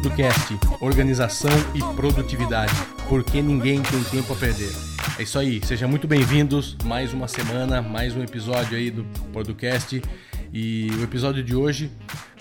Producast, organização e produtividade, porque ninguém tem tempo a perder. É isso aí, sejam muito bem-vindos, mais uma semana, mais um episódio aí do Producast. E o episódio de hoje,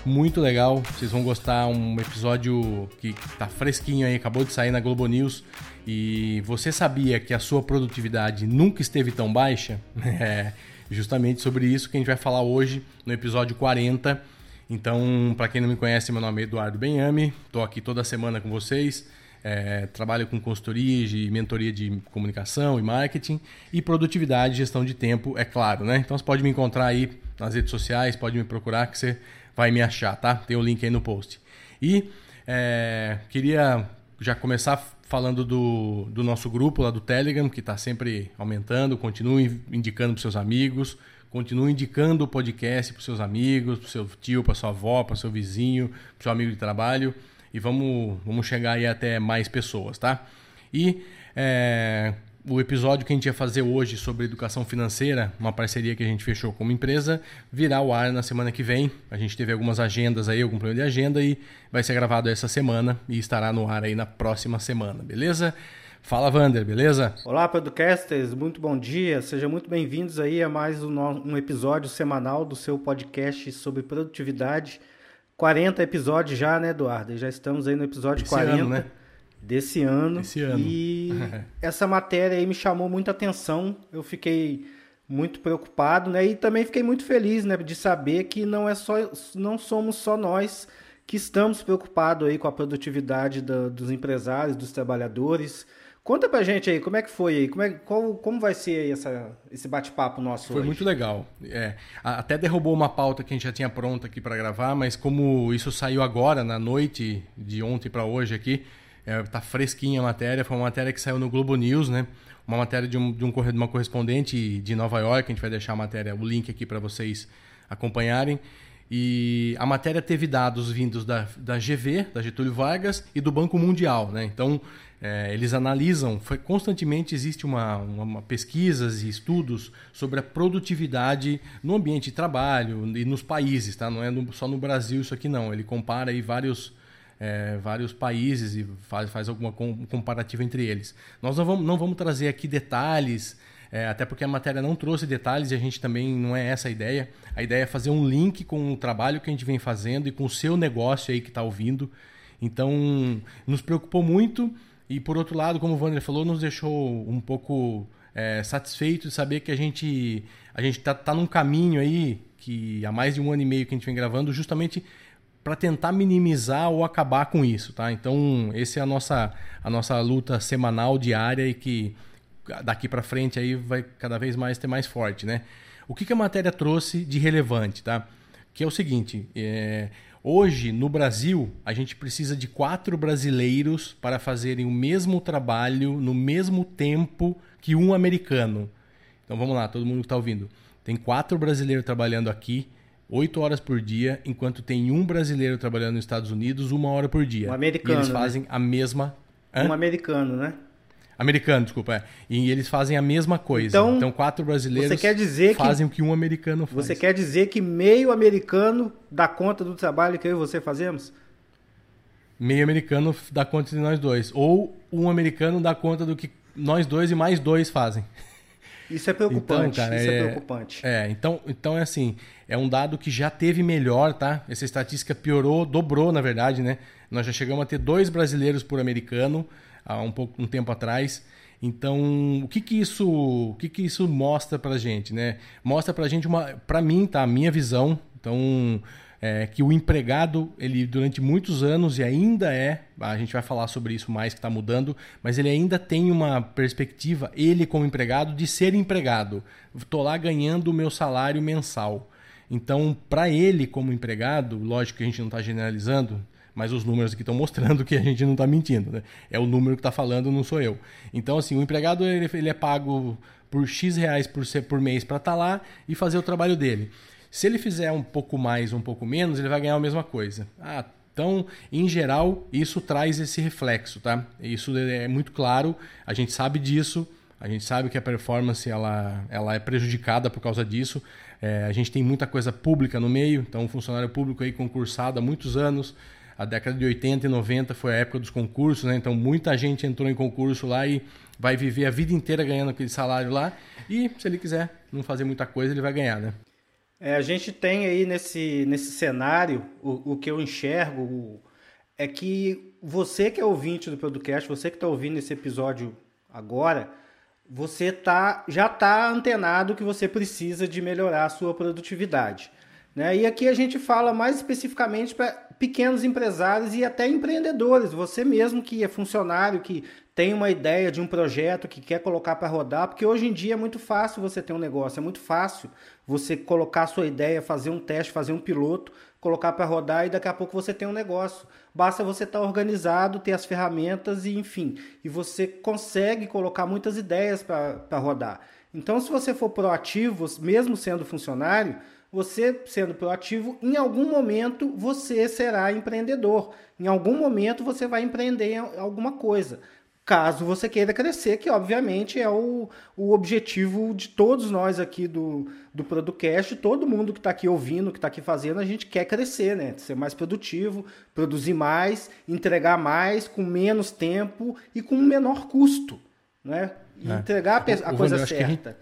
muito legal, vocês vão gostar, um episódio que tá fresquinho aí, acabou de sair na Globo News. E você sabia que a sua produtividade nunca esteve tão baixa? É justamente sobre isso que a gente vai falar hoje no episódio 40 então, para quem não me conhece, meu nome é Eduardo Benhame, estou aqui toda semana com vocês. É, trabalho com consultoria de mentoria de comunicação e marketing e produtividade e gestão de tempo, é claro, né? Então você pode me encontrar aí nas redes sociais, pode me procurar que você vai me achar, tá? Tem o link aí no post. E é, queria já começar falando do, do nosso grupo lá do Telegram, que está sempre aumentando, continue indicando para seus amigos, Continue indicando o podcast para seus amigos, para seu tio, para sua avó, para seu vizinho, para seu amigo de trabalho. E vamos, vamos chegar aí até mais pessoas, tá? E é, o episódio que a gente ia fazer hoje sobre educação financeira, uma parceria que a gente fechou com uma empresa, virá ao ar na semana que vem. A gente teve algumas agendas aí, algum problema de agenda e vai ser gravado essa semana e estará no ar aí na próxima semana, beleza? Fala, Vander, beleza? Olá, podcasters, muito bom dia. Sejam muito bem-vindos aí a mais um, episódio semanal do seu podcast sobre produtividade. 40 episódios já, né, Eduardo? Já estamos aí no episódio Esse 40 ano, né? Desse ano. Esse ano. E essa matéria aí me chamou muita atenção. Eu fiquei muito preocupado, né? E também fiquei muito feliz, né, de saber que não é só não somos só nós que estamos preocupados aí com a produtividade da, dos empresários, dos trabalhadores. Conta pra gente aí, como é que foi aí? Como, é, qual, como vai ser aí essa, esse bate-papo nosso Foi hoje? muito legal. É, até derrubou uma pauta que a gente já tinha pronta aqui para gravar, mas como isso saiu agora, na noite de ontem para hoje aqui, é, tá fresquinha a matéria. Foi uma matéria que saiu no Globo News, né? Uma matéria de, um, de um, uma correspondente de Nova York. A gente vai deixar a matéria, o link aqui para vocês acompanharem. E a matéria teve dados vindos da, da GV, da Getúlio Vargas, e do Banco Mundial. Né? Então, é, eles analisam, foi, constantemente existe uma, uma, pesquisas e estudos sobre a produtividade no ambiente de trabalho e nos países, tá? Não é no, só no Brasil isso aqui não. Ele compara aí vários, é, vários países e faz, faz alguma com, comparativa entre eles. Nós não vamos, não vamos trazer aqui detalhes, é, até porque a matéria não trouxe detalhes e a gente também não é essa a ideia. A ideia é fazer um link com o trabalho que a gente vem fazendo e com o seu negócio aí que está ouvindo. Então, nos preocupou muito e por outro lado, como o Wander falou, nos deixou um pouco é, satisfeito de saber que a gente a gente tá, tá num caminho aí que há mais de um ano e meio que a gente vem gravando justamente para tentar minimizar ou acabar com isso, tá? Então, essa é a nossa a nossa luta semanal diária e que daqui para frente aí vai cada vez mais ter mais forte, né? O que, que a matéria trouxe de relevante, tá? Que é o seguinte, é, Hoje, no Brasil, a gente precisa de quatro brasileiros para fazerem o mesmo trabalho no mesmo tempo que um americano. Então vamos lá, todo mundo que está ouvindo. Tem quatro brasileiros trabalhando aqui, oito horas por dia, enquanto tem um brasileiro trabalhando nos Estados Unidos, uma hora por dia. Um americano. E eles né? fazem né? a mesma. Hã? Um americano, né? Americano, desculpa. É. E eles fazem a mesma coisa. Então, então quatro brasileiros você quer dizer fazem que, o que um americano faz. Você quer dizer que meio americano dá conta do trabalho que eu e você fazemos? Meio americano dá conta de nós dois. Ou um americano dá conta do que nós dois e mais dois fazem. Isso é preocupante. Então, cara, isso é, é, preocupante. É, então, então é assim, é um dado que já teve melhor, tá? Essa estatística piorou, dobrou, na verdade, né? Nós já chegamos a ter dois brasileiros por americano há um, pouco, um tempo atrás. Então, o que que isso, o que que isso mostra pra gente, né? Mostra pra gente uma, pra mim, tá, a minha visão, então, é, que o empregado, ele durante muitos anos e ainda é, a gente vai falar sobre isso mais que está mudando, mas ele ainda tem uma perspectiva, ele como empregado, de ser empregado. Estou lá ganhando o meu salário mensal. Então, para ele como empregado, lógico que a gente não está generalizando, mas os números aqui estão mostrando que a gente não está mentindo. Né? É o número que está falando, não sou eu. Então, assim, o empregado ele, ele é pago por X reais por, ser, por mês para estar tá lá e fazer o trabalho dele. Se ele fizer um pouco mais, um pouco menos, ele vai ganhar a mesma coisa. Ah, então, em geral, isso traz esse reflexo, tá? Isso é muito claro, a gente sabe disso, a gente sabe que a performance ela, ela é prejudicada por causa disso. É, a gente tem muita coisa pública no meio, então um funcionário público aí concursado há muitos anos, a década de 80 e 90 foi a época dos concursos, né? Então muita gente entrou em concurso lá e vai viver a vida inteira ganhando aquele salário lá. E se ele quiser não fazer muita coisa, ele vai ganhar, né? É, a gente tem aí nesse, nesse cenário, o, o que eu enxergo o, é que você que é ouvinte do podcast, você que está ouvindo esse episódio agora, você tá, já está antenado que você precisa de melhorar a sua produtividade. Né? E aqui a gente fala mais especificamente para pequenos empresários e até empreendedores. Você mesmo que é funcionário, que tem uma ideia de um projeto que quer colocar para rodar, porque hoje em dia é muito fácil você ter um negócio, é muito fácil você colocar sua ideia, fazer um teste, fazer um piloto, colocar para rodar e daqui a pouco você tem um negócio. Basta você estar tá organizado, ter as ferramentas e enfim, e você consegue colocar muitas ideias para rodar. Então, se você for proativo, mesmo sendo funcionário, você sendo proativo, em algum momento você será empreendedor. Em algum momento você vai empreender alguma coisa. Caso você queira crescer, que obviamente é o, o objetivo de todos nós aqui do, do Producast, todo mundo que está aqui ouvindo, que está aqui fazendo, a gente quer crescer, né? Ser mais produtivo, produzir mais, entregar mais, com menos tempo e com menor custo. Né? É. Entregar a, a coisa certa.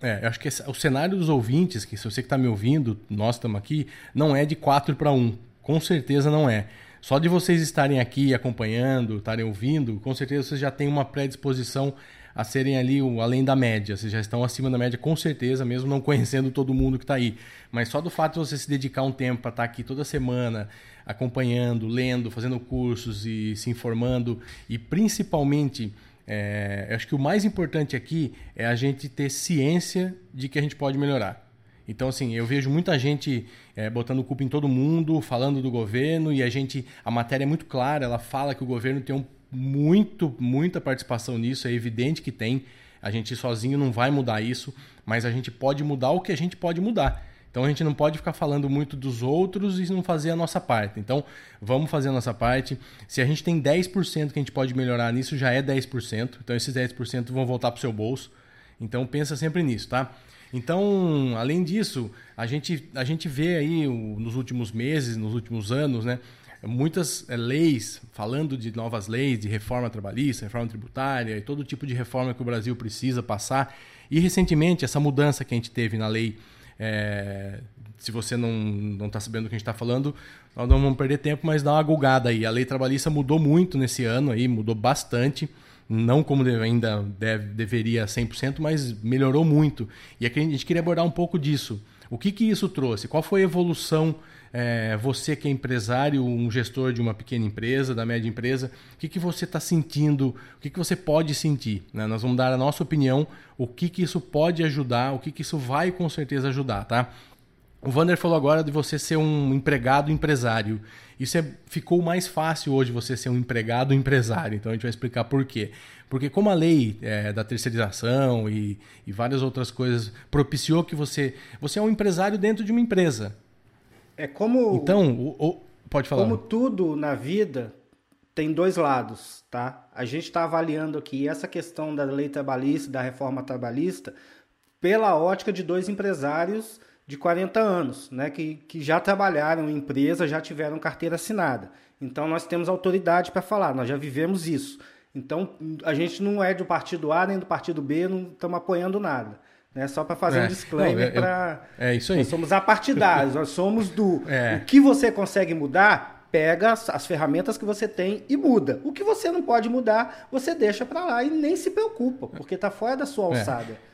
É, eu acho que esse, o cenário dos ouvintes, que se você que está me ouvindo, nós estamos aqui, não é de 4 para 1. Com certeza não é. Só de vocês estarem aqui acompanhando, estarem ouvindo, com certeza vocês já têm uma predisposição a serem ali o, além da média. Vocês já estão acima da média, com certeza, mesmo não conhecendo todo mundo que está aí. Mas só do fato de você se dedicar um tempo para estar tá aqui toda semana, acompanhando, lendo, fazendo cursos e se informando, e principalmente é, acho que o mais importante aqui é a gente ter ciência de que a gente pode melhorar. Então, assim, eu vejo muita gente é, botando culpa em todo mundo, falando do governo, e a gente, a matéria é muito clara, ela fala que o governo tem um, muito, muita participação nisso, é evidente que tem. A gente sozinho não vai mudar isso, mas a gente pode mudar o que a gente pode mudar. Então a gente não pode ficar falando muito dos outros e não fazer a nossa parte. Então vamos fazer a nossa parte. Se a gente tem 10% que a gente pode melhorar nisso, já é 10%. Então esses 10% vão voltar para o seu bolso. Então pensa sempre nisso, tá? Então, além disso, a gente, a gente vê aí nos últimos meses, nos últimos anos, né, muitas é, leis falando de novas leis, de reforma trabalhista, reforma tributária e todo tipo de reforma que o Brasil precisa passar. E recentemente, essa mudança que a gente teve na lei é, se você não está sabendo do que a gente está falando, nós não vamos perder tempo, mas dá uma gulgada aí. A lei trabalhista mudou muito nesse ano, aí, mudou bastante. Não como ainda deve, deveria 100%, mas melhorou muito. E a gente queria abordar um pouco disso. O que, que isso trouxe? Qual foi a evolução é, você que é empresário, um gestor de uma pequena empresa, da média empresa, o que, que você está sentindo, o que, que você pode sentir? Né? Nós vamos dar a nossa opinião, o que, que isso pode ajudar, o que, que isso vai com certeza ajudar, tá? O Vander falou agora de você ser um empregado empresário. Isso é, ficou mais fácil hoje você ser um empregado empresário. Então a gente vai explicar por quê. Porque como a lei é, da terceirização e, e várias outras coisas propiciou que você... Você é um empresário dentro de uma empresa. É como. Então, o, o, pode falar. Como tudo na vida tem dois lados, tá? A gente está avaliando aqui essa questão da lei trabalhista, da reforma trabalhista, pela ótica de dois empresários de 40 anos, né? Que, que já trabalharam em empresa, já tiveram carteira assinada. Então nós temos autoridade para falar, nós já vivemos isso. Então a gente não é do partido A nem do partido B, não estamos apoiando nada. Né? Só para fazer é. um disclaimer para. É isso aí. Nós somos apartidários, nós somos do. É. O que você consegue mudar, pega as, as, ferramentas que você tem e muda. O que você não pode mudar, você deixa para lá e nem se preocupa, porque está fora da sua é. alçada.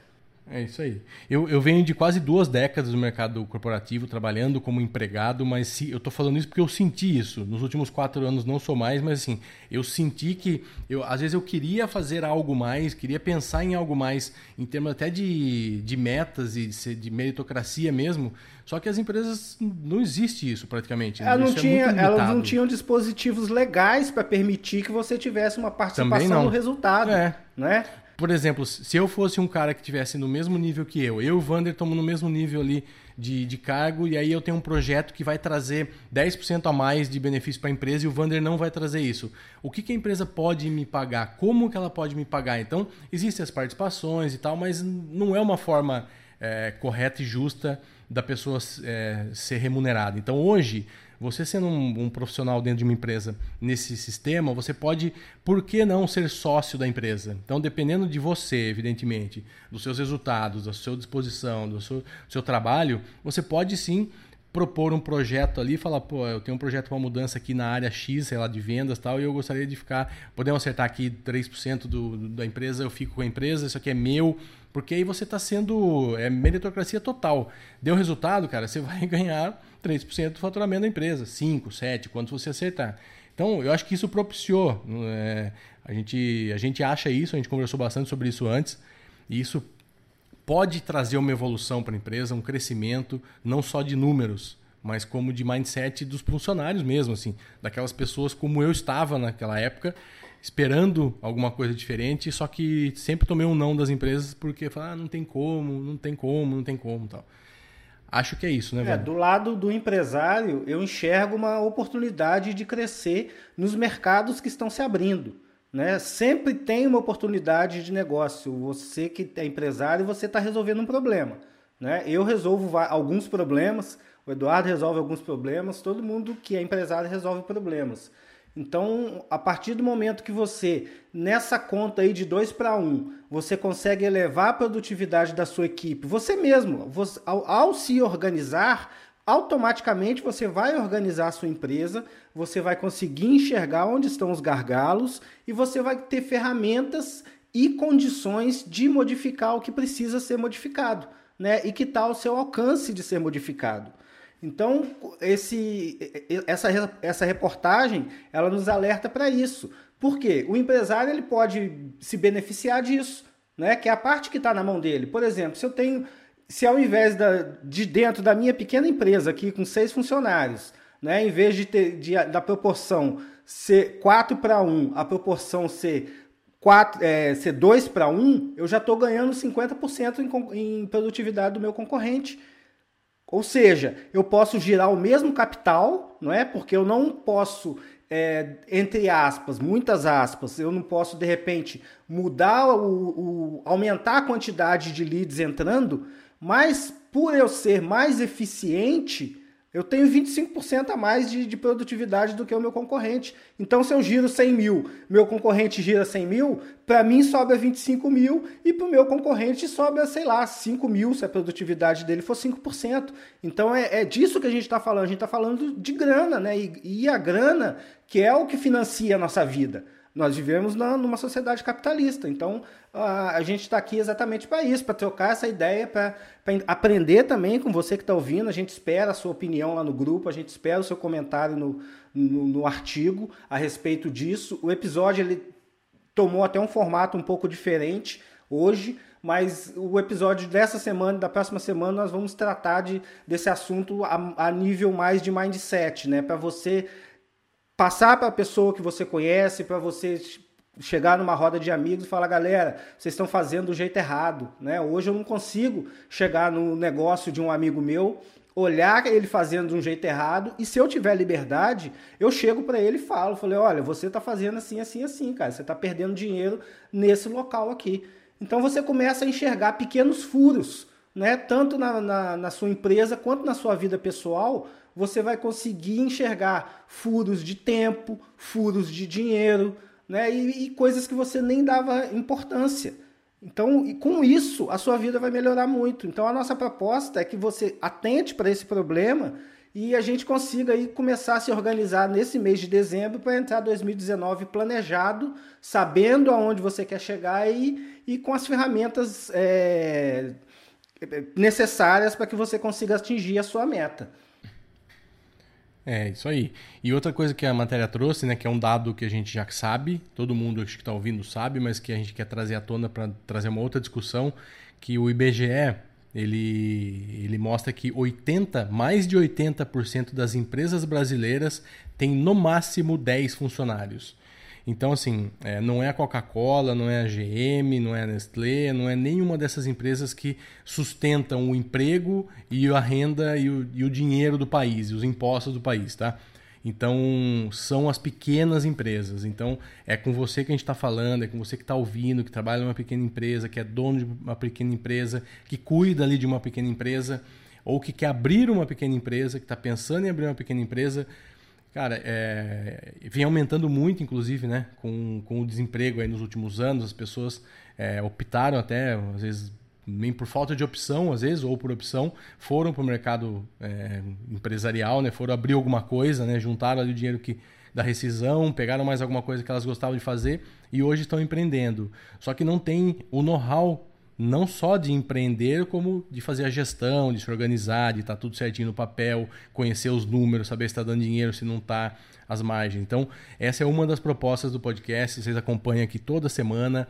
É. Isso aí. Eu, eu venho de quase duas décadas no mercado corporativo, trabalhando como empregado, mas se, eu estou falando isso porque eu senti isso. Nos últimos quatro anos não sou mais, mas assim, eu senti que eu, às vezes eu queria fazer algo mais, queria pensar em algo mais, em termos até de, de metas e de, de meritocracia mesmo. Só que as empresas não existe isso praticamente. Ela não, é tinha, é elas não tinham dispositivos legais para permitir que você tivesse uma participação no resultado. É. Né? Por exemplo, se eu fosse um cara que tivesse no mesmo nível que eu, eu e o Vander estamos no mesmo nível ali de, de cargo, e aí eu tenho um projeto que vai trazer 10% a mais de benefício para a empresa e o Vander não vai trazer isso. O que, que, a empresa pode me pagar? Como que ela pode me pagar? Então, existem as participações e tal, mas não é uma forma é, correta e justa da pessoa é, ser remunerada. Então, hoje, você sendo um, um, profissional dentro de uma empresa nesse sistema, você pode, por que não ser sócio da empresa? Então, dependendo de você, evidentemente, dos seus resultados, da sua disposição, do seu, seu trabalho, você pode sim propor um projeto ali, falar, pô, eu tenho um projeto para mudança aqui na área X, sei lá, de vendas tal, e eu gostaria de ficar, podemos acertar aqui 3% do, do, da empresa, eu fico com a empresa, isso aqui é meu, porque aí você está sendo, é meritocracia total. Deu resultado, cara, você vai ganhar 3% do faturamento da empresa, 5, 7, quanto você acertar. Então, eu acho que isso propiciou, é, a, gente, a gente acha isso, a gente conversou bastante sobre isso antes, e isso pode trazer uma evolução para a empresa, um crescimento, não só de números, mas como de mindset dos funcionários mesmo, assim, daquelas pessoas como eu estava naquela época, esperando alguma coisa diferente, só que sempre tomei um não das empresas porque falar, ah, não tem como, não tem como, não tem como, tal. Acho que é isso, né, velho? É, do lado do empresário, eu enxergo uma oportunidade de crescer nos mercados que estão se abrindo. Né? Sempre tem uma oportunidade de negócio. Você que é empresário, você está resolvendo um problema. Né? Eu resolvo alguns problemas, o Eduardo resolve alguns problemas, todo mundo que é empresário resolve problemas. Então, a partir do momento que você, nessa conta aí de 2 para 1, um, você consegue elevar a produtividade da sua equipe, você mesmo, você, ao, ao se organizar, automaticamente você vai organizar a sua empresa, você vai conseguir enxergar onde estão os gargalos e você vai ter ferramentas e condições de modificar o que precisa ser modificado, né? E que está ao seu alcance de ser modificado. Então, esse, essa, essa reportagem, ela nos alerta para isso. Por quê? O empresário ele pode se beneficiar disso, né? que é a parte que está na mão dele. Por exemplo, se eu tenho se ao invés da, de dentro da minha pequena empresa aqui com seis funcionários, né, em vez de, ter, de da proporção ser 4 para 1, a proporção ser, 4, é, ser 2 para 1, eu já estou ganhando 50% em, em produtividade do meu concorrente. Ou seja, eu posso girar o mesmo capital, não é? Porque eu não posso, é, entre aspas, muitas aspas, eu não posso de repente mudar o, o aumentar a quantidade de leads entrando, mas por eu ser mais eficiente, eu tenho 25% a mais de, de, produtividade do que o meu concorrente. Então, se eu giro 100 mil, meu concorrente gira 100 mil, para mim sobra 25 mil e para o meu concorrente sobra, sei lá, 5 mil se a produtividade dele for 5%. Então, é, é disso que a gente está falando. A gente está falando de grana, né? E, e a grana que é o que financia a nossa vida. Nós vivemos na, numa sociedade capitalista, então a, a gente está aqui exatamente para isso, para trocar essa ideia, para aprender também com você que está ouvindo. A gente espera a sua opinião lá no grupo, a gente espera o seu comentário no, no, no artigo a respeito disso. O episódio ele tomou até um formato um pouco diferente hoje, mas o episódio dessa semana, da próxima semana, nós vamos tratar de, desse assunto a, a nível mais de mindset, né? Para você passar para a pessoa que você conhece, para você chegar numa roda de amigos e falar, galera, vocês estão fazendo do jeito errado, né? Hoje eu não consigo chegar no negócio de um amigo meu, olhar ele fazendo de um jeito errado e se eu tiver liberdade, eu chego para ele e falo, falei, olha, você está fazendo assim, assim, assim, cara, você está perdendo dinheiro nesse local aqui. Então você começa a enxergar pequenos furos, né? Tanto na, na, na sua empresa quanto na sua vida pessoal, você vai conseguir enxergar furos de tempo, furos de dinheiro, né? E, e coisas que você nem dava importância. Então, com isso, a sua vida vai melhorar muito. Então, a nossa proposta é que você atente para esse problema e a gente consiga aí começar a se organizar nesse mês de dezembro para entrar 2019 planejado, sabendo aonde você quer chegar e, e com as ferramentas é, necessárias para que você consiga atingir a sua meta. É, isso aí. E outra coisa que a matéria trouxe, né, que é um dado que a gente já sabe, todo mundo que está ouvindo sabe, mas que a gente quer trazer à tona para trazer uma outra discussão, que o IBGE, ele, ele mostra que 80, mais de 80% das empresas brasileiras têm no máximo 10 funcionários. Então, assim, é, não é a Coca-Cola, não é a GM, não é a Nestlé, não é nenhuma dessas empresas que sustentam o emprego e a renda e o, e o dinheiro do país, e os impostos do país, tá? Então, são as pequenas empresas. Então, é com você que a gente está falando, é com você que está ouvindo, que trabalha numa pequena empresa, que é dono de uma pequena empresa, que cuida ali de uma pequena empresa. ou que quer abrir uma pequena empresa, que está pensando em abrir uma pequena empresa, cara, é, vem aumentando muito, inclusive, né? Com, com o desemprego aí nos últimos anos, as pessoas é, optaram até, às vezes, nem por falta de opção, às vezes, ou por opção, foram para o mercado é, empresarial, né? Foram abrir alguma coisa, né? Juntaram ali o dinheiro que da rescisão, pegaram mais alguma coisa que elas gostavam de fazer e hoje estão empreendendo. Só que não tem o know-how não só de empreender, como de fazer a gestão, de se organizar, de estar tá tudo certinho no papel, conhecer os números, saber se está dando dinheiro, se não está, as margens. Então, essa é uma das propostas do podcast, vocês acompanham aqui toda semana.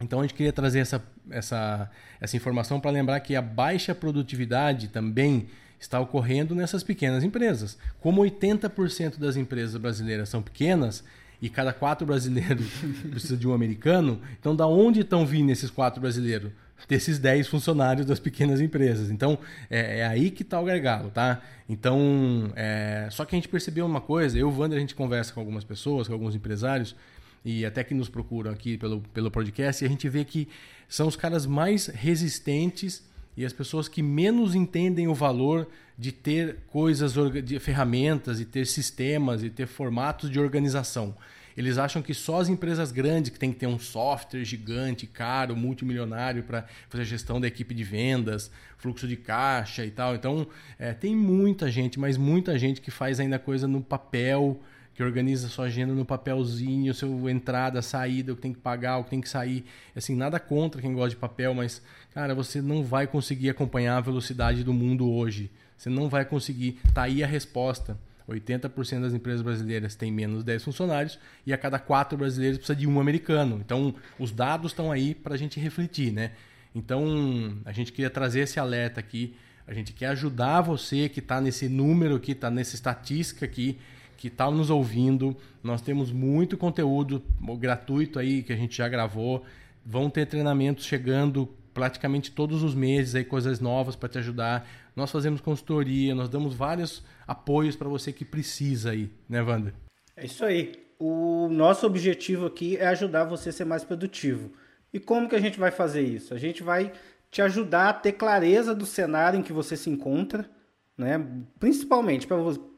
Então, a gente queria trazer essa, essa, essa informação para lembrar que a baixa produtividade também está ocorrendo nessas pequenas empresas. Como 80% das empresas brasileiras são pequenas e cada quatro brasileiros precisa de um americano, então da onde estão vindo esses quatro brasileiros? Desses 10 funcionários das pequenas empresas. Então, é, é aí que está o gargalo, tá? Então, é... só que a gente percebeu uma coisa, eu e o Wander, a gente conversa com algumas pessoas, com alguns empresários, e até que nos procuram aqui pelo, pelo podcast, e a gente vê que são os caras mais resistentes e as pessoas que menos entendem o valor de ter coisas, de ferramentas e ter sistemas e ter formatos de organização. Eles acham que só as empresas grandes que tem que ter um software gigante, caro, multimilionário para fazer a gestão da equipe de vendas, fluxo de caixa e tal. Então, é, tem muita gente, mas muita gente que faz ainda coisa no papel, que organiza sua agenda no papelzinho, seu entrada, saída, o que tem que pagar, o que tem que sair. Assim, nada contra quem gosta de papel, mas, cara, você não vai conseguir acompanhar a velocidade do mundo hoje. Você não vai conseguir. Tá aí a resposta. 80% das empresas brasileiras têm menos de 10 funcionários e a cada quatro brasileiros precisa de um americano. Então, os dados estão aí para a gente refletir, né? Então, a gente queria trazer esse alerta aqui. A gente quer ajudar você que está nesse número aqui, está nessa estatística aqui, que está nos ouvindo. Nós temos muito conteúdo gratuito aí que a gente já gravou. Vão ter treinamentos chegando praticamente todos os meses, aí coisas novas para te ajudar. Nós fazemos consultoria, nós damos vários apoios para você que precisa aí, né, Wander? É isso aí. O nosso objetivo aqui é ajudar você a ser mais produtivo. E como que a gente vai fazer isso? A gente vai te ajudar a ter clareza do cenário em que você se encontra, né? Principalmente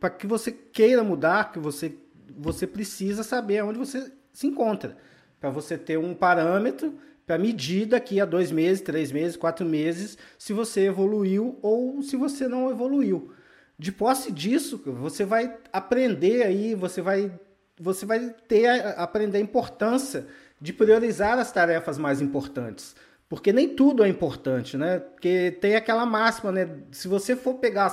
para que você queira mudar, que você, você precisa saber onde você se encontra. Para você ter um parâmetro para medir daqui a dois meses, três meses, quatro meses, se você evoluiu ou se você não evoluiu. De posse disso, você vai aprender aí, você vai, você vai ter aprender a importância de priorizar as tarefas mais importantes. Porque nem tudo é importante, né? Porque tem aquela máxima, né? Se você for pegar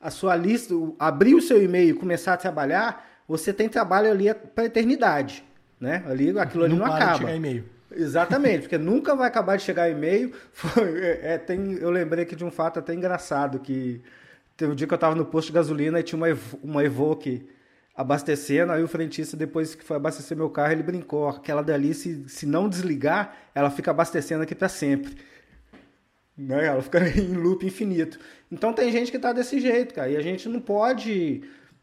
a sua lista, abrir o seu e-mail e começar a trabalhar, você tem trabalho ali para eternidade, né? Ali aquilo ali não, não acaba. chegar e-mail. Exatamente, porque nunca vai acabar de chegar e-mail. É, é, tem, eu lembrei aqui de um fato até engraçado que teve um dia que eu estava no posto de gasolina e tinha uma, uma Evoque abastecendo, aí o frentista, depois que foi abastecer meu carro, ele brincou, aquela dali, se, se não desligar, ela fica abastecendo aqui para sempre. Né? Ela fica em loop infinito. Então tem gente que está desse jeito, cara, e a gente não pode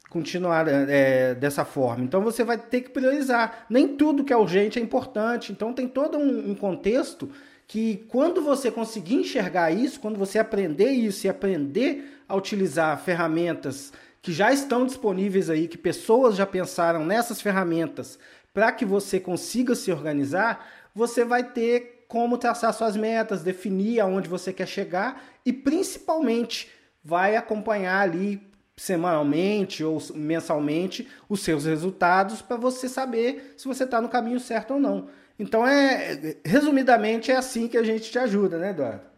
continuar é, dessa forma. Então você vai ter que priorizar. Nem tudo que é urgente é importante. Então tem todo um, um contexto que quando você conseguir enxergar isso, quando você aprender isso e aprender a utilizar ferramentas que já estão disponíveis aí, que pessoas já pensaram nessas ferramentas para que você consiga se organizar, você vai ter como traçar suas metas, definir aonde você quer chegar e principalmente vai acompanhar ali semanalmente ou mensalmente os seus resultados para você saber se você está no caminho certo ou não. Então é resumidamente é assim que a gente te ajuda, né, Eduardo?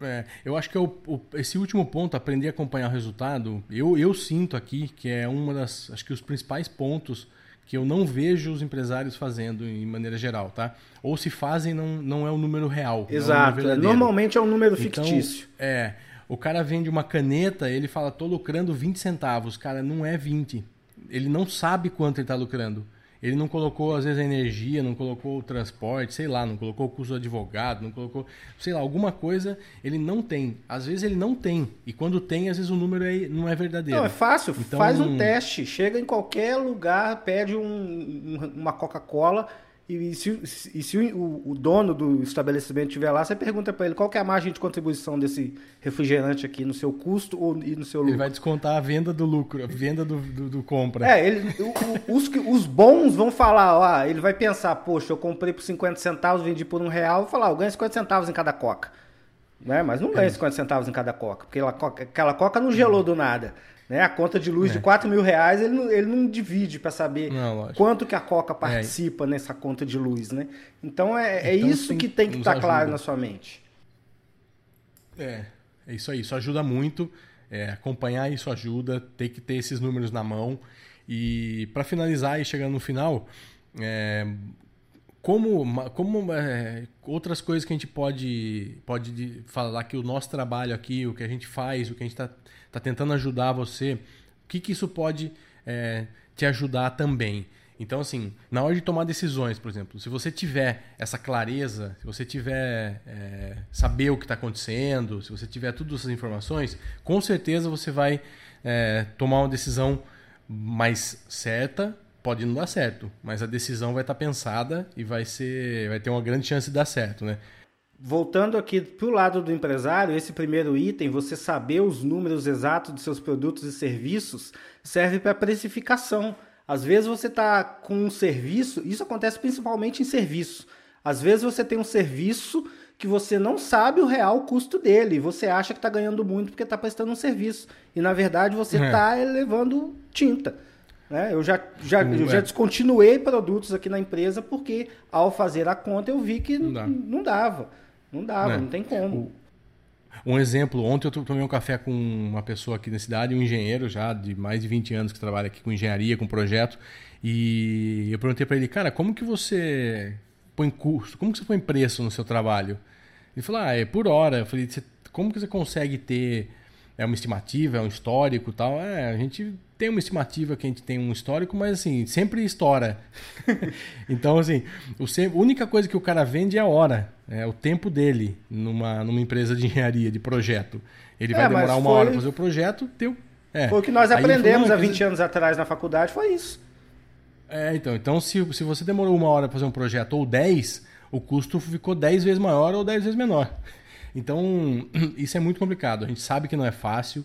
É, eu acho que é o, o, esse último ponto, aprender a acompanhar o resultado, eu, eu sinto aqui que é uma das, acho que os principais pontos que eu não vejo os empresários fazendo em maneira geral, tá? Ou se fazem, não, não é o número real. Exato. É um Normalmente é um número então, fictício. É. O cara vende uma caneta, ele fala, tô lucrando 20 centavos. Cara, não é 20. Ele não sabe quanto ele está lucrando. Ele não colocou, às vezes, a energia, não colocou o transporte, sei lá, não colocou o custo do advogado, não colocou, sei lá, alguma coisa ele não tem. Às vezes ele não tem. E quando tem, às vezes o número é, não é verdadeiro. Não, é fácil. Então, Faz um teste. Chega em qualquer lugar, pede um, uma Coca-Cola E se, e se o, o, dono do estabelecimento estiver lá, você pergunta para ele qual é a margem de contribuição desse refrigerante aqui no seu custo ou e no seu lucro. Ele vai descontar a venda do lucro, a venda do, do, do compra. É, ele, o, os, os bons vão falar, ó, ele vai pensar, poxa, eu comprei por 50 centavos, vendi por um real, vou falar, eu ganho 50 centavos em cada coca. Né? Mas não ganha é. 50 centavos em cada coca, porque aquela coca não gelou do nada. Né? A conta de luz é. de 4 mil reais ele não, ele não divide para saber não, quanto que a Coca é. participa é. nessa conta de luz. Né? Então é, é então, isso sim, que tem que estar tá claro na sua mente. É, é isso aí. Isso ajuda muito. É, acompanhar isso ajuda. Tem que ter esses números na mão. E para finalizar e chegando no final, é, como, como é, outras coisas que a gente pode, pode falar que o nosso trabalho aqui, o que a gente faz, o que a gente está está tentando ajudar você, o que, que isso pode é, te ajudar também? Então, assim, na hora de tomar decisões, por exemplo, se você tiver essa clareza, se você tiver é, saber o que está acontecendo, se você tiver todas essas informações, com certeza você vai é, tomar uma decisão mais certa. Pode não dar certo, mas a decisão vai estar tá pensada e vai ser, vai ter uma grande chance de dar certo, né? Voltando aqui para o lado do empresário, esse primeiro item, você saber os números exatos dos seus produtos e serviços, serve para precificação. Às vezes você está com um serviço, isso acontece principalmente em serviço. Às vezes você tem um serviço que você não sabe o real custo dele, você acha que está ganhando muito porque está prestando um serviço. E na verdade você está é. elevando tinta. Né? Eu, já, já, eu já é. descontinuei produtos aqui na empresa porque ao fazer a conta eu vi que não, dá. não dava. Não dava, é. não tem como. Um exemplo, ontem eu tomei um café com uma pessoa aqui na cidade, um engenheiro já de mais de 20 anos que trabalha aqui com engenharia, com projeto, e eu perguntei para ele, cara, como que você põe custo, como que você põe preço no seu trabalho? Ele falou, ah, é por hora. Eu falei, como que você consegue ter é uma estimativa, é um histórico tal? É, a gente tem uma estimativa que a gente tem um histórico, mas assim, sempre estoura. então, assim, o a única coisa que o cara vende é a hora, é o tempo dele numa, numa empresa de engenharia, de projeto. Ele é, vai demorar uma foi... hora para fazer o projeto, teu. É. Foi o que nós aprendemos há 20 anos atrás na faculdade, foi isso. É, então, então se, se você demorou uma hora para fazer um projeto ou 10, o custo ficou 10 vezes maior ou 10 vezes menor. Então, isso é muito complicado. A gente sabe que não é fácil.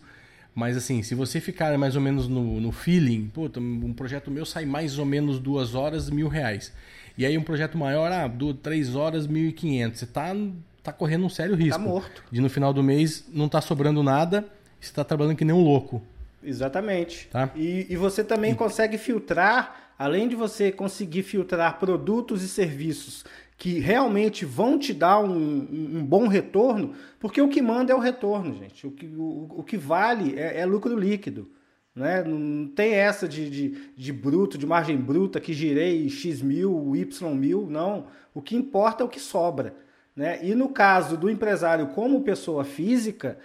Mas assim, se você ficar mais ou menos no, no feeling, puta, um projeto meu sai mais ou menos duas horas, mil reais. E aí um projeto maior, ah, duas, três horas, mil e quinhentos. Você tá, tá correndo um sério risco. Tá morto. De no final do mês não tá sobrando nada você tá trabalhando que nem um louco. Exatamente. Tá? E, e você também e... consegue filtrar, além de você conseguir filtrar produtos e serviços que realmente vão te dar um, um, bom retorno, porque o que manda é o retorno, gente. O que, o, o que vale é, é, lucro líquido. Né? Não tem essa de, de, de, bruto, de margem bruta, que girei X mil, Y mil, não. O que importa é o que sobra. Né? E no caso do empresário como pessoa física,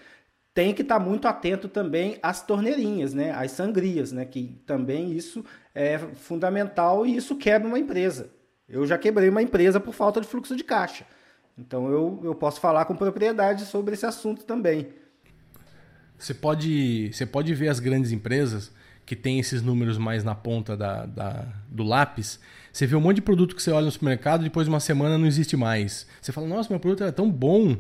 tem que estar muito atento também às torneirinhas, né? às sangrias, né? que também isso é fundamental e isso quebra uma empresa. Eu já quebrei uma empresa por falta de fluxo de caixa. Então eu, eu posso falar com propriedade sobre esse assunto também. Você pode, você pode ver as grandes empresas que têm esses números mais na ponta da, da, do lápis. Você vê um monte de produto que você olha no supermercado depois de uma semana não existe mais. Você fala, nossa, meu produto era tão bom.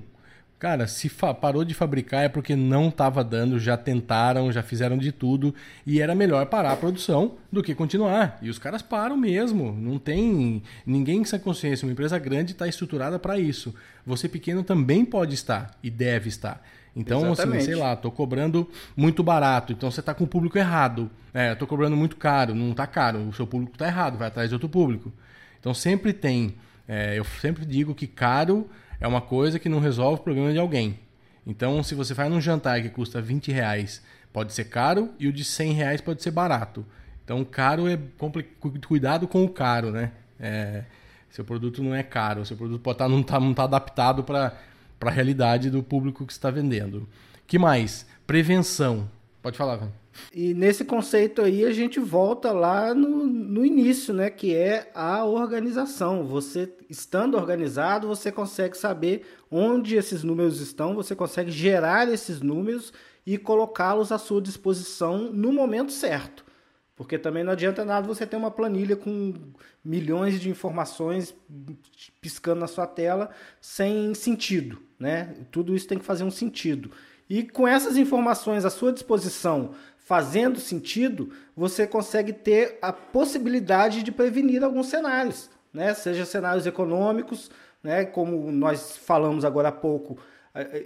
Cara, se parou de fabricar é porque não estava dando, já tentaram, já fizeram de tudo e era melhor parar a produção do que continuar. E os caras param mesmo, não tem ninguém sem consciência. Uma empresa grande está estruturada para isso. Você pequeno também pode estar e deve estar. Então, assim, sei lá, tô cobrando muito barato, então você está com o público errado. É, tô cobrando muito caro, não está caro, o seu público está errado, vai atrás de outro público. Então sempre tem. É, eu sempre digo que caro é uma coisa que não resolve o problema de alguém. Então, se você faz num jantar que custa 20 reais, pode ser caro e o de 100 reais pode ser barato. Então, caro é cuidado com o caro, né? É, seu produto não é caro, seu produto pode tá, não estar tá, não tá adaptado para a realidade do público que está vendendo. que mais? Prevenção. Pode falar, Van. E nesse conceito aí a gente volta lá no, no início, né? Que é a organização. Você estando organizado, você consegue saber onde esses números estão, você consegue gerar esses números e colocá-los à sua disposição no momento certo. Porque também não adianta nada você ter uma planilha com milhões de informações piscando na sua tela sem sentido, né? Tudo isso tem que fazer um sentido. E com essas informações à sua disposição, fazendo sentido, você consegue ter a possibilidade de prevenir alguns cenários, né? Seja cenários econômicos, né? Como nós falamos agora há pouco,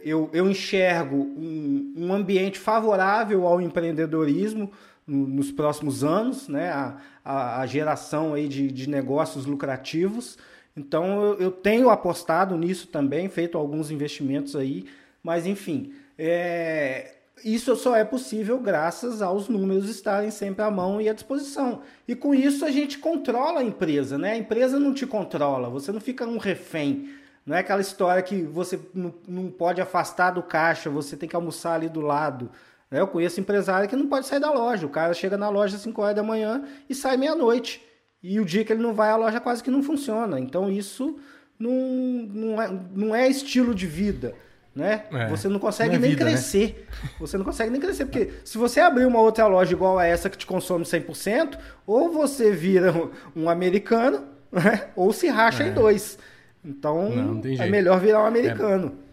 eu, eu enxergo um, um ambiente favorável ao empreendedorismo nos próximos anos, né? A, a, a geração aí de, de negócios lucrativos. Então eu, eu, tenho apostado nisso também, feito alguns investimentos aí, mas enfim, é, isso só é possível graças aos números estarem sempre à mão e à disposição. E com isso a gente controla a empresa, né? A empresa não te controla, você não fica um refém. Não é aquela história que você não pode afastar do caixa, você tem que almoçar ali do lado. Eu conheço empresário que não pode sair da loja. O cara chega na loja às 5 horas da manhã e sai meia-noite. E o dia que ele não vai, a loja quase que não funciona. Então isso não, não, é, não é estilo de vida. Né? É, você não consegue é nem vida, né? crescer. Né? Você não consegue nem crescer. Porque se você abrir uma outra loja igual a essa que te consome 100%, ou você vira um americano, né? ou se racha é. em dois. Então, não, não é melhor virar um americano. É.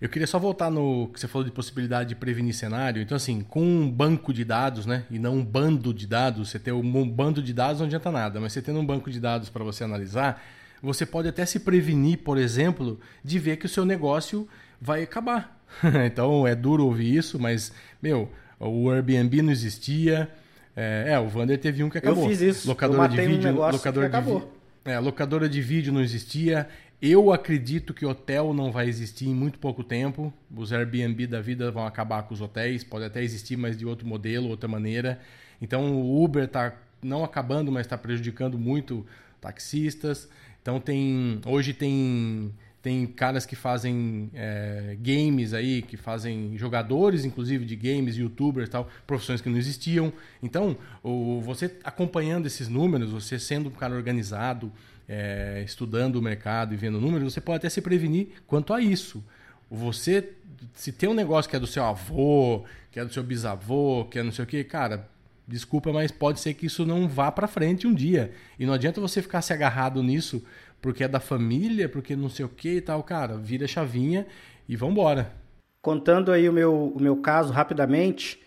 Eu queria só voltar no que você falou de possibilidade de prevenir cenário. Então, assim, com um banco de dados, né? E não um bando de dados, você ter um bando de dados não adianta nada, mas você tendo um banco de dados para você analisar, você pode até se prevenir, por exemplo, de ver que o seu negócio vai acabar. então, é duro ouvir isso, mas, meu, o Airbnb não existia. É, é o Vander teve um que acabou. Eu fiz isso. Locadora de vídeo, um locadora de acabou. É, locadora de vídeo não existia. Eu acredito que hotel não vai existir em muito pouco tempo. Os Airbnb da vida vão acabar com os hotéis. Pode até existir, mas de outro modelo, outra maneira. Então o Uber está não acabando, mas está prejudicando muito taxistas. Então tem hoje tem tem caras que fazem é, games aí, que fazem jogadores, inclusive, de games, youtubers tal, profissões que não existiam. Então, o, você acompanhando esses números, você sendo um cara organizado, é, estudando o mercado e vendo números, você pode até se prevenir quanto a isso. Você, se tem um negócio que é do seu avô, que é do seu bisavô, que é não sei o que, cara, desculpa, mas pode ser que isso não vá para frente um dia. E não adianta você ficar se agarrado nisso porque é da família, porque não sei o que e tal, cara, vira chavinha e vambora. Contando aí o meu, o meu caso rapidamente,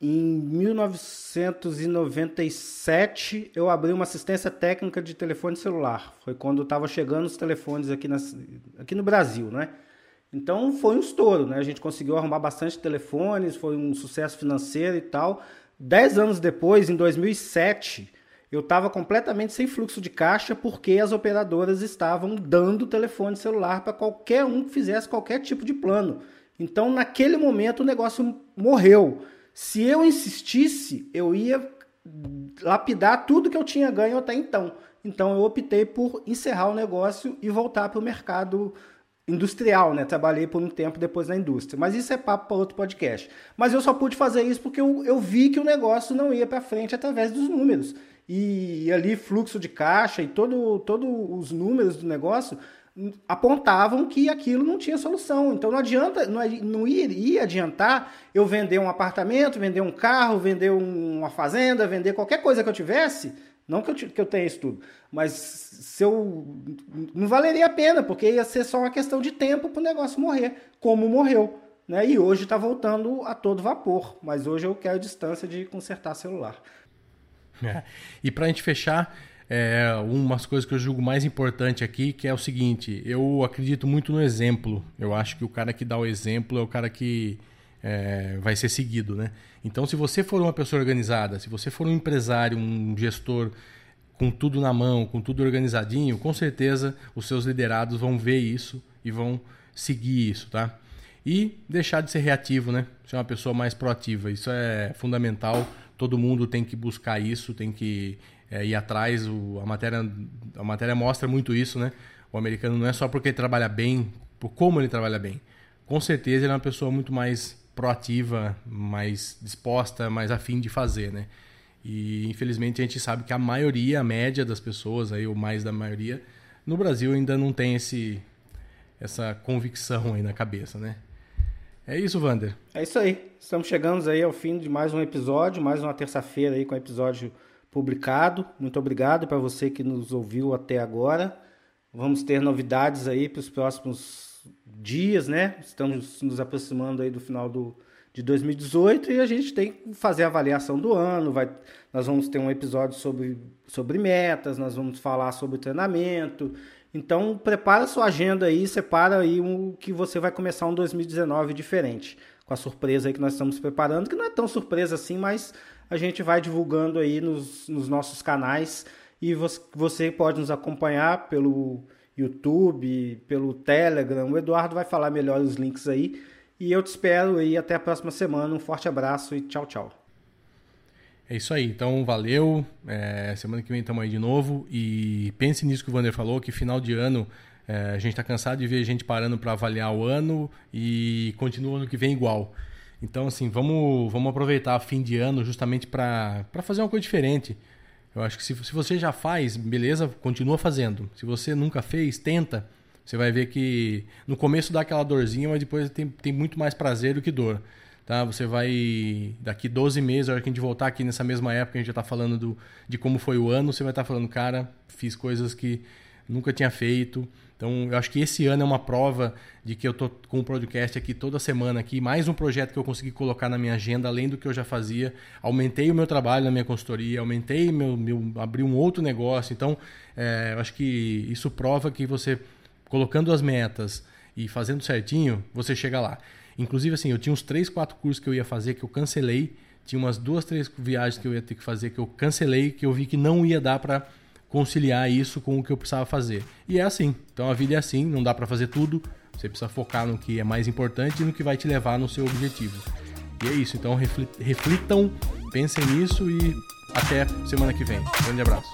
em 1997 eu abri uma assistência técnica de telefone celular. Foi quando estava chegando os telefones aqui, nas, aqui no Brasil, né? Então foi um estouro, né? A gente conseguiu arrumar bastante telefones, foi um sucesso financeiro e tal. Dez anos depois, em 2007, eu estava completamente sem fluxo de caixa porque as operadoras estavam dando telefone celular para qualquer um que fizesse qualquer tipo de plano. Então, naquele momento, o negócio morreu. Se eu insistisse, eu ia lapidar tudo que eu tinha ganho até então. Então, eu optei por encerrar o negócio e voltar para o mercado industrial, né? Trabalhei por um tempo depois na indústria. Mas isso é papo para outro podcast. Mas eu só pude fazer isso porque eu, eu vi que o negócio não ia para frente através dos números e ali fluxo de caixa e todo, todos os números do negócio apontavam que aquilo não tinha solução. Então não adianta, não, não iria adiantar eu vender um apartamento, vender um carro, vender uma fazenda, vender qualquer coisa que eu tivesse. Não que eu, que eu tenha isso tudo, mas se eu não valeria a pena, porque ia ser só uma questão de tempo para o negócio morrer, como morreu. Né? E hoje está voltando a todo vapor, mas hoje eu quero distância de consertar celular. É. E para a gente fechar, é, umas coisas que eu julgo mais importante aqui, que é o seguinte, eu acredito muito no exemplo. Eu acho que o cara que dá o exemplo é o cara que é, vai ser seguido, né? Então, se você for uma pessoa organizada, se você for um empresário, um gestor com tudo na mão, com tudo organizadinho, com certeza os seus liderados vão ver isso e vão seguir isso, tá? E deixar de ser reativo, né? Ser uma pessoa mais proativa. Isso é fundamental todo mundo tem que buscar isso, tem que é, ir atrás. O, a, matéria, a matéria mostra muito isso, né? O americano não é só porque ele trabalha bem, por como ele trabalha bem. Com certeza ele é uma pessoa muito mais proativa, mais disposta, mais afim de fazer, né? E infelizmente a gente sabe que a maioria, a média das pessoas, aí, ou mais da maioria, no Brasil ainda não tem esse, essa convicção aí na cabeça, né? É isso, Vander. É isso aí. Estamos chegando aí ao fim de mais um episódio, mais uma terça-feira aí com o episódio publicado. Muito obrigado para você que nos ouviu até agora. Vamos ter novidades aí para os próximos dias, né? Estamos nos aproximando aí do final do, de 2018 e a gente tem que fazer a avaliação do ano. Vai, nós vamos ter um episódio sobre, sobre metas, nós vamos falar sobre treinamento. Então prepara sua agenda aí, separa aí o que você vai começar um 2019 diferente, com a surpresa aí que nós estamos preparando, que não é tão surpresa assim, mas a gente vai divulgando aí nos, nos nossos canais e você, você pode nos acompanhar pelo YouTube, pelo Telegram. O Eduardo vai falar melhor os links aí. E eu te espero aí até a próxima semana. Um forte abraço e tchau, tchau. É isso aí. Então, valeu. É, semana que vem estamos aí de novo. E pense nisso que o Vander falou, que final de ano é, a gente está cansado de ver gente parando para avaliar o ano e continua ano que vem igual. Então, assim, vamos, vamos aproveitar fim de ano justamente para fazer uma coisa diferente. Eu acho que se, se você já faz, beleza, continua fazendo. Se você nunca fez, tenta. Você vai ver que no começo dá aquela dorzinha, mas depois tem, tem muito mais prazer do que dor. Tá? Você vai. Daqui 12 meses, a hora que a gente voltar aqui nessa mesma época, a gente já está falando do, de como foi o ano, você vai estar tá falando, cara, fiz coisas que nunca tinha feito. Então, eu acho que esse ano é uma prova de que eu tô com o podcast aqui toda semana aqui, mais um projeto que eu consegui colocar na minha agenda, além do que eu já fazia. Aumentei o meu trabalho na minha consultoria, aumentei meu, meu abri um outro negócio. Então, é, eu acho que isso prova que você colocando as metas e fazendo certinho, você chega lá. Inclusive, assim, eu tinha uns 3, 4 cursos que eu ia fazer que eu cancelei. Tinha umas duas, três viagens que eu ia ter que fazer que eu cancelei, que eu vi que não ia dar para conciliar isso com o que eu precisava fazer. E é assim. Então a vida é assim, não dá para fazer tudo. Você precisa focar no que é mais importante e no que vai te levar no seu objetivo. E é isso. Então reflitam, pensem nisso e até semana que vem. Grande abraço.